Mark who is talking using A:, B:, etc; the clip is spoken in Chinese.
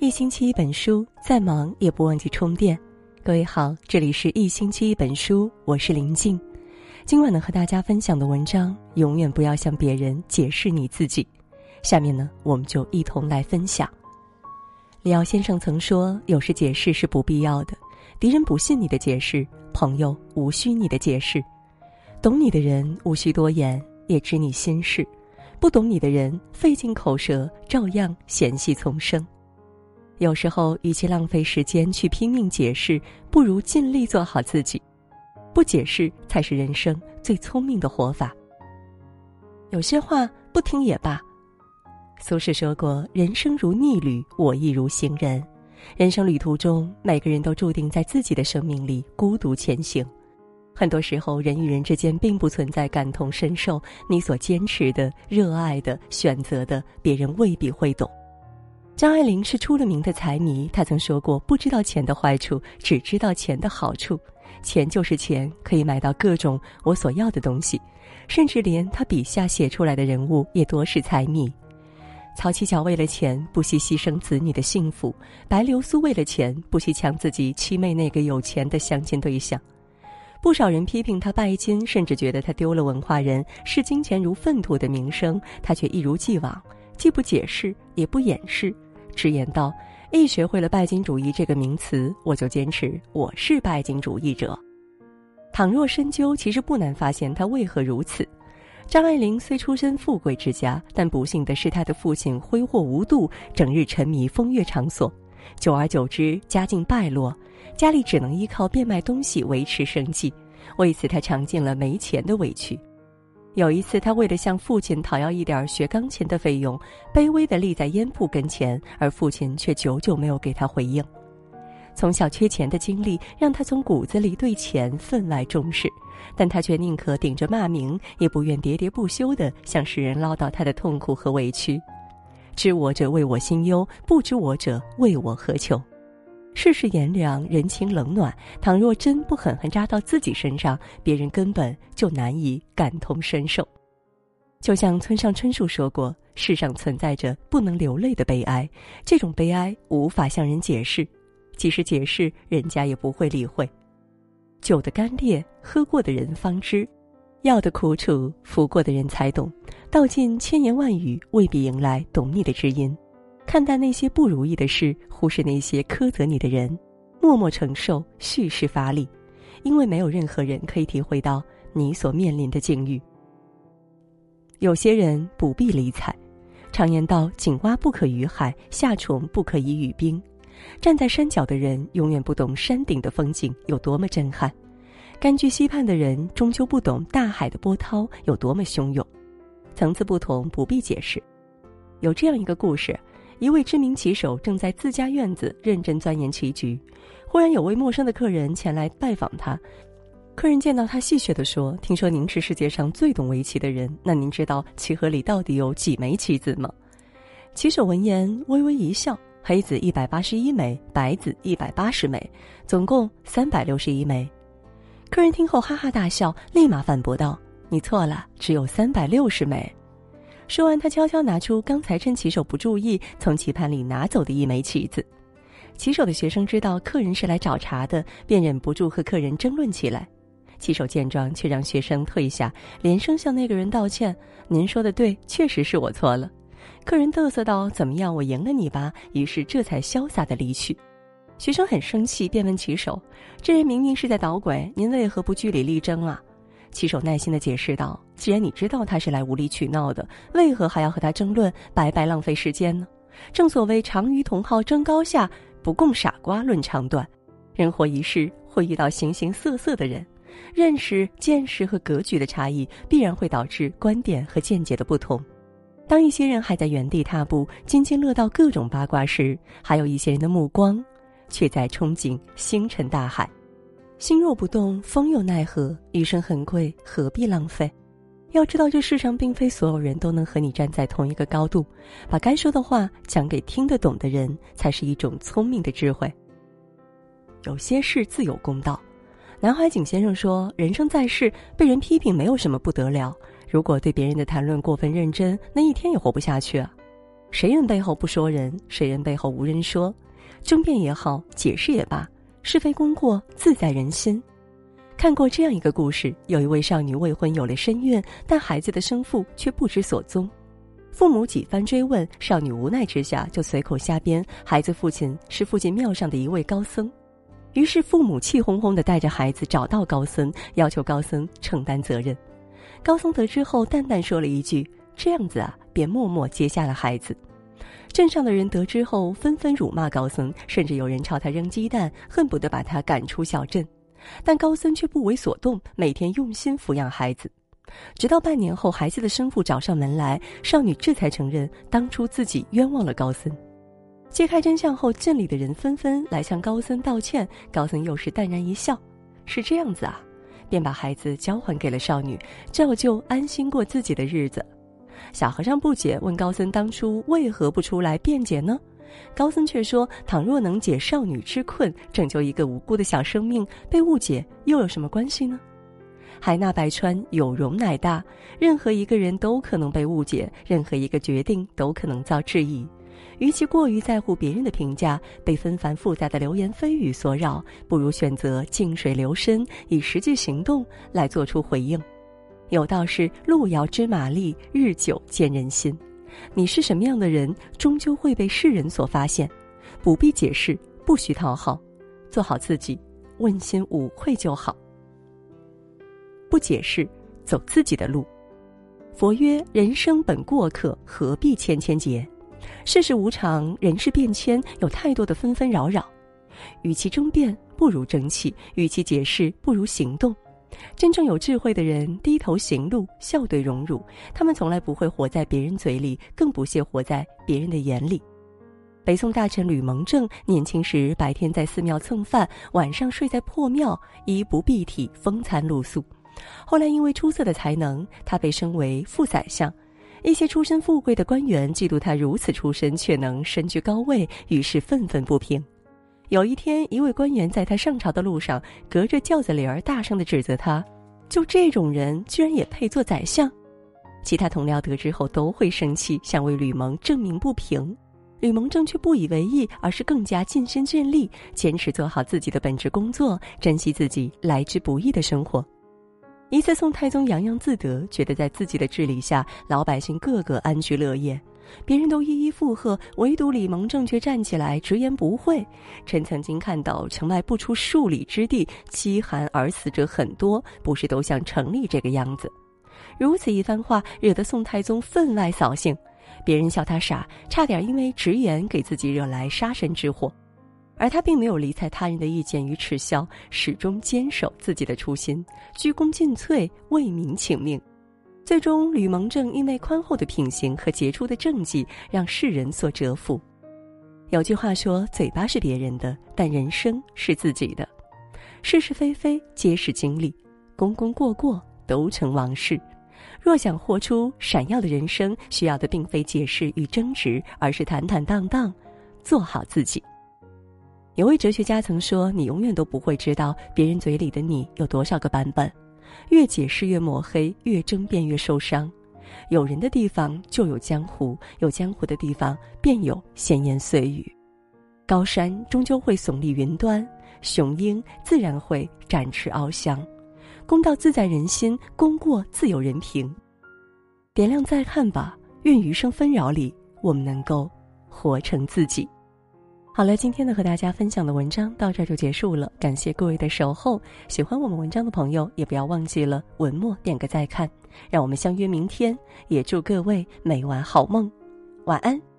A: 一星期一本书，再忙也不忘记充电。各位好，这里是一星期一本书，我是林静。今晚呢，和大家分享的文章，永远不要向别人解释你自己。下面呢，我们就一同来分享。李奥先生曾说：“有时解释是不必要的，敌人不信你的解释，朋友无需你的解释。懂你的人无需多言，也知你心事；不懂你的人，费尽口舌，照样嫌隙丛生。”有时候，与其浪费时间去拼命解释，不如尽力做好自己。不解释才是人生最聪明的活法。有些话不听也罢。苏轼说过：“人生如逆旅，我亦如行人。”人生旅途中，每个人都注定在自己的生命里孤独前行。很多时候，人与人之间并不存在感同身受。你所坚持的、热爱的、选择的，别人未必会懂。张爱玲是出了名的财迷，她曾说过：“不知道钱的坏处，只知道钱的好处。钱就是钱，可以买到各种我所要的东西，甚至连他笔下写出来的人物也多是财迷。曹七巧为了钱不惜牺牲子女的幸福，白流苏为了钱不惜抢自己七妹那个有钱的相亲对象。不少人批评他拜金，甚至觉得他丢了文化人视金钱如粪土的名声，他却一如既往，既不解释，也不掩饰。”直言道：“一学会了拜金主义这个名词，我就坚持我是拜金主义者。倘若深究，其实不难发现他为何如此。张爱玲虽出身富贵之家，但不幸的是她的父亲挥霍无度，整日沉迷风月场所，久而久之家境败落，家里只能依靠变卖东西维持生计，为此她尝尽了没钱的委屈。”有一次，他为了向父亲讨要一点学钢琴的费用，卑微地立在烟铺跟前，而父亲却久久没有给他回应。从小缺钱的经历让他从骨子里对钱分外重视，但他却宁可顶着骂名，也不愿喋喋不休地向世人唠叨他的痛苦和委屈。知我者为我心忧，不知我者为我何求。世事炎凉，人情冷暖。倘若真不狠狠扎到自己身上，别人根本就难以感同身受。就像村上春树说过：“世上存在着不能流泪的悲哀，这种悲哀无法向人解释，即使解释，人家也不会理会。酒的干烈，喝过的人方知；药的苦楚，服过的人才懂。道尽千言万语，未必迎来懂你的知音。”看待那些不如意的事，忽视那些苛责你的人，默默承受蓄势发力，因为没有任何人可以体会到你所面临的境遇。有些人不必理睬，常言道：“井蛙不可语海，夏虫不可以语冰。”站在山脚的人永远不懂山顶的风景有多么震撼，甘居溪畔的人终究不懂大海的波涛有多么汹涌。层次不同，不必解释。有这样一个故事。一位知名棋手正在自家院子认真钻研棋局，忽然有位陌生的客人前来拜访他。客人见到他，戏谑地说：“听说您是世界上最懂围棋的人，那您知道棋盒里到底有几枚棋子吗？”棋手闻言微微一笑：“黑子一百八十一枚，白子一百八十枚，总共三百六十一枚。”客人听后哈哈大笑，立马反驳道：“你错了，只有三百六十枚。”说完，他悄悄拿出刚才趁棋手不注意从棋盘里拿走的一枚棋子。棋手的学生知道客人是来找茬的，便忍不住和客人争论起来。棋手见状，却让学生退下，连声向那个人道歉：“您说的对，确实是我错了。”客人嘚瑟道：“怎么样，我赢了你吧？”于是这才潇洒的离去。学生很生气，便问棋手：“这人明明是在捣鬼，您为何不据理力争啊？”棋手耐心的解释道：“既然你知道他是来无理取闹的，为何还要和他争论，白白浪费时间呢？正所谓常与同好争高下，不共傻瓜论长短。人活一世，会遇到形形色色的人，认识、见识和格局的差异，必然会导致观点和见解的不同。当一些人还在原地踏步，津津乐道各种八卦时，还有一些人的目光，却在憧憬星辰大海。”心若不动，风又奈何？余生很贵，何必浪费？要知道，这世上并非所有人都能和你站在同一个高度。把该说的话讲给听得懂的人，才是一种聪明的智慧。有些事自有公道。南怀瑾先生说：“人生在世，被人批评没有什么不得了。如果对别人的谈论过分认真，那一天也活不下去啊。”谁人背后不说人，谁人背后无人说。争辩也好，解释也罢，是非功过自在人心。看过这样一个故事：有一位少女未婚有了身孕，但孩子的生父却不知所踪。父母几番追问，少女无奈之下就随口瞎编，孩子父亲是附近庙上的一位高僧。于是父母气哄哄地带着孩子找到高僧，要求高僧承担责任。高僧得知后，淡淡说了一句：“这样子啊。”便默默接下了孩子。镇上的人得知后，纷纷辱骂高僧，甚至有人朝他扔鸡蛋，恨不得把他赶出小镇。但高僧却不为所动，每天用心抚养孩子。直到半年后，孩子的生父找上门来，少女这才承认当初自己冤枉了高僧。揭开真相后，镇里的人纷纷来向高僧道歉，高僧又是淡然一笑：“是这样子啊。”便把孩子交还给了少女，照旧安心过自己的日子。小和尚不解，问高僧：“当初为何不出来辩解呢？”高僧却说：“倘若能解少女之困，拯救一个无辜的小生命，被误解又有什么关系呢？”海纳百川，有容乃大。任何一个人都可能被误解，任何一个决定都可能遭质疑。与其过于在乎别人的评价，被纷繁复杂的流言蜚语所扰，不如选择静水流深，以实际行动来做出回应。有道是路遥知马力，日久见人心。你是什么样的人，终究会被世人所发现。不必解释，不需讨好，做好自己，问心无愧就好。不解释，走自己的路。佛曰：人生本过客，何必千千结？世事无常，人事变迁，有太多的纷纷扰扰。与其争辩，不如争气；与其解释，不如行动。真正有智慧的人，低头行路，笑对荣辱。他们从来不会活在别人嘴里，更不屑活在别人的眼里。北宋大臣吕蒙正年轻时，白天在寺庙蹭饭，晚上睡在破庙，衣不蔽体，风餐露宿。后来因为出色的才能，他被升为副宰相。一些出身富贵的官员嫉妒他如此出身却能身居高位，于是愤愤不平。有一天，一位官员在他上朝的路上，隔着轿子帘儿大声的指责他：“就这种人，居然也配做宰相？”其他同僚得知后都会生气，想为吕蒙证明不平。吕蒙正却不以为意，而是更加尽心尽力，坚持做好自己的本职工作，珍惜自己来之不易的生活。一次，宋太宗洋洋自得，觉得在自己的治理下，老百姓个个安居乐业。别人都一一附和，唯独李蒙正却站起来直言不讳。臣曾经看到城外不出数里之地，饥寒而死者很多，不是都像城里这个样子。如此一番话，惹得宋太宗分外扫兴。别人笑他傻，差点因为直言给自己惹来杀身之祸。而他并没有理睬他人的意见与耻笑，始终坚守自己的初心，鞠躬尽瘁，为民请命。最终，吕蒙正因为宽厚的品行和杰出的政绩，让世人所折服。有句话说：“嘴巴是别人的，但人生是自己的。是是非非皆是经历，功功过过都成往事。若想活出闪耀的人生，需要的并非解释与争执，而是坦坦荡荡，做好自己。”有位哲学家曾说：“你永远都不会知道别人嘴里的你有多少个版本。”越解释越抹黑，越争辩越受伤。有人的地方就有江湖，有江湖的地方便有闲言碎语。高山终究会耸立云端，雄鹰自然会展翅翱翔。公道自在人心，功过自有人评。点亮再看吧，愿余生纷扰里，我们能够活成自己。好了，今天呢和大家分享的文章到这就结束了，感谢各位的守候。喜欢我们文章的朋友，也不要忘记了文末点个再看，让我们相约明天。也祝各位每晚好梦，晚安。